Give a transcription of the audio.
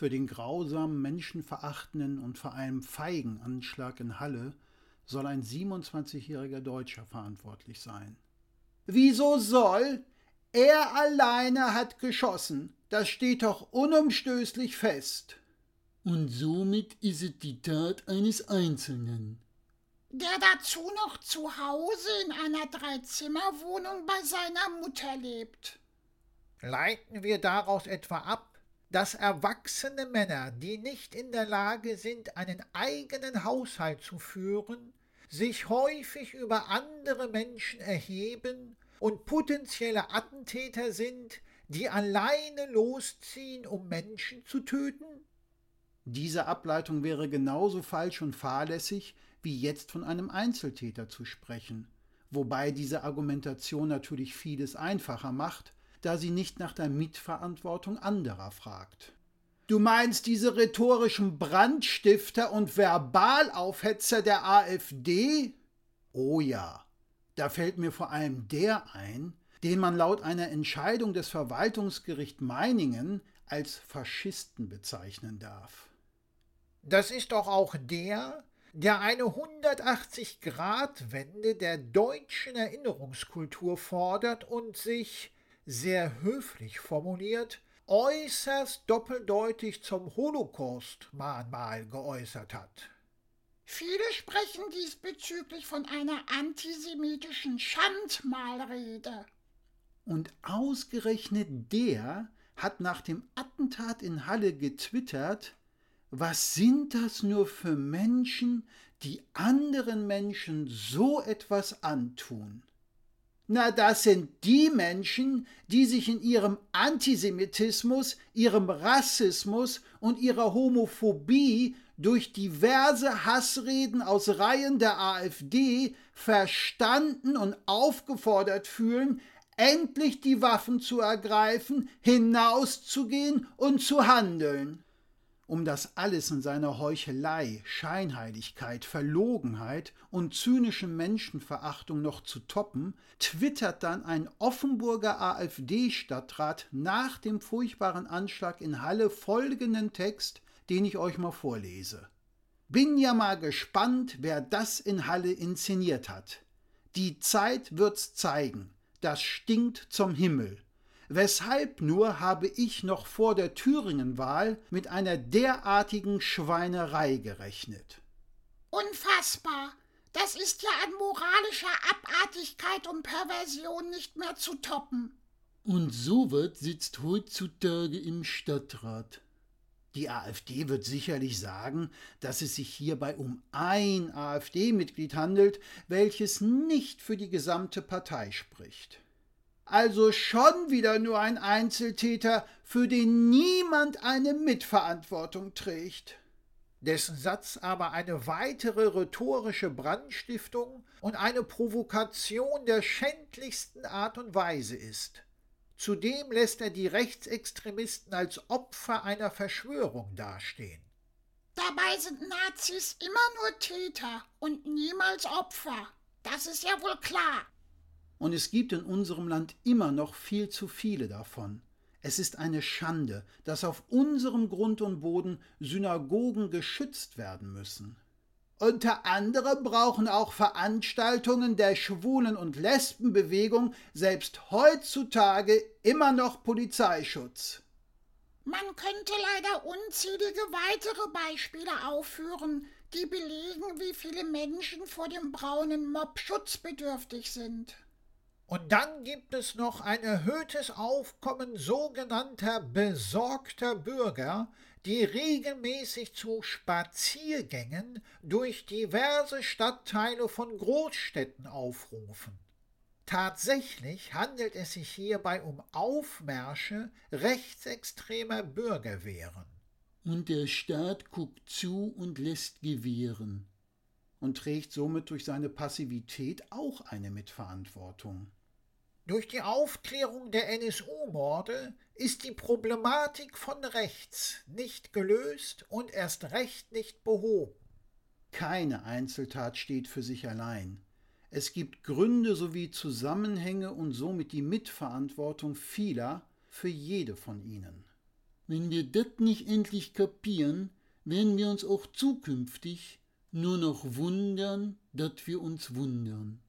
für den grausamen, menschenverachtenden und vor allem feigen Anschlag in Halle soll ein 27-jähriger Deutscher verantwortlich sein. Wieso soll? Er alleine hat geschossen. Das steht doch unumstößlich fest. Und somit ist es die Tat eines Einzelnen. Der dazu noch zu Hause in einer Dreizimmerwohnung bei seiner Mutter lebt. Leiten wir daraus etwa ab, dass erwachsene Männer, die nicht in der Lage sind, einen eigenen Haushalt zu führen, sich häufig über andere Menschen erheben und potenzielle Attentäter sind, die alleine losziehen, um Menschen zu töten? Diese Ableitung wäre genauso falsch und fahrlässig, wie jetzt von einem Einzeltäter zu sprechen, wobei diese Argumentation natürlich vieles einfacher macht, da sie nicht nach der Mitverantwortung anderer fragt. Du meinst diese rhetorischen Brandstifter und Verbalaufhetzer der AfD? Oh ja, da fällt mir vor allem der ein, den man laut einer Entscheidung des Verwaltungsgericht Meiningen als Faschisten bezeichnen darf. Das ist doch auch der, der eine 180-Grad-Wende der deutschen Erinnerungskultur fordert und sich, sehr höflich formuliert, äußerst doppeldeutig zum Holocaust-Mahnmal geäußert hat. Viele sprechen diesbezüglich von einer antisemitischen Schandmalrede. Und ausgerechnet der hat nach dem Attentat in Halle getwittert, was sind das nur für Menschen, die anderen Menschen so etwas antun? Na, das sind die Menschen, die sich in ihrem Antisemitismus, ihrem Rassismus und ihrer Homophobie durch diverse Hassreden aus Reihen der AfD verstanden und aufgefordert fühlen, endlich die Waffen zu ergreifen, hinauszugehen und zu handeln um das alles in seiner Heuchelei, Scheinheiligkeit, Verlogenheit und zynischen Menschenverachtung noch zu toppen, twittert dann ein Offenburger AfD-Stadtrat nach dem furchtbaren Anschlag in Halle folgenden Text, den ich euch mal vorlese. Bin ja mal gespannt, wer das in Halle inszeniert hat. Die Zeit wird's zeigen. Das stinkt zum Himmel. Weshalb nur habe ich noch vor der Thüringenwahl mit einer derartigen Schweinerei gerechnet? Unfassbar. Das ist ja an moralischer Abartigkeit und Perversion nicht mehr zu toppen. Und sowas sitzt heutzutage im Stadtrat. Die AfD wird sicherlich sagen, dass es sich hierbei um ein AfD-Mitglied handelt, welches nicht für die gesamte Partei spricht also schon wieder nur ein Einzeltäter, für den niemand eine Mitverantwortung trägt. Dessen Satz aber eine weitere rhetorische Brandstiftung und eine Provokation der schändlichsten Art und Weise ist. Zudem lässt er die Rechtsextremisten als Opfer einer Verschwörung dastehen. Dabei sind Nazis immer nur Täter und niemals Opfer. Das ist ja wohl klar und es gibt in unserem Land immer noch viel zu viele davon. Es ist eine Schande, dass auf unserem Grund und Boden Synagogen geschützt werden müssen. Unter anderem brauchen auch Veranstaltungen der Schwulen- und Lesbenbewegung selbst heutzutage immer noch Polizeischutz. Man könnte leider unzählige weitere Beispiele aufführen, die belegen, wie viele Menschen vor dem braunen Mob schutzbedürftig sind. Und dann gibt es noch ein erhöhtes Aufkommen sogenannter besorgter Bürger, die regelmäßig zu Spaziergängen durch diverse Stadtteile von Großstädten aufrufen. Tatsächlich handelt es sich hierbei um Aufmärsche rechtsextremer Bürgerwehren. Und der Staat guckt zu und lässt gewähren. Und trägt somit durch seine Passivität auch eine Mitverantwortung. Durch die Aufklärung der NSU-Morde ist die Problematik von rechts nicht gelöst und erst recht nicht behoben. Keine Einzeltat steht für sich allein. Es gibt Gründe sowie Zusammenhänge und somit die Mitverantwortung vieler für jede von ihnen. Wenn wir das nicht endlich kapieren, werden wir uns auch zukünftig nur noch wundern, dass wir uns wundern.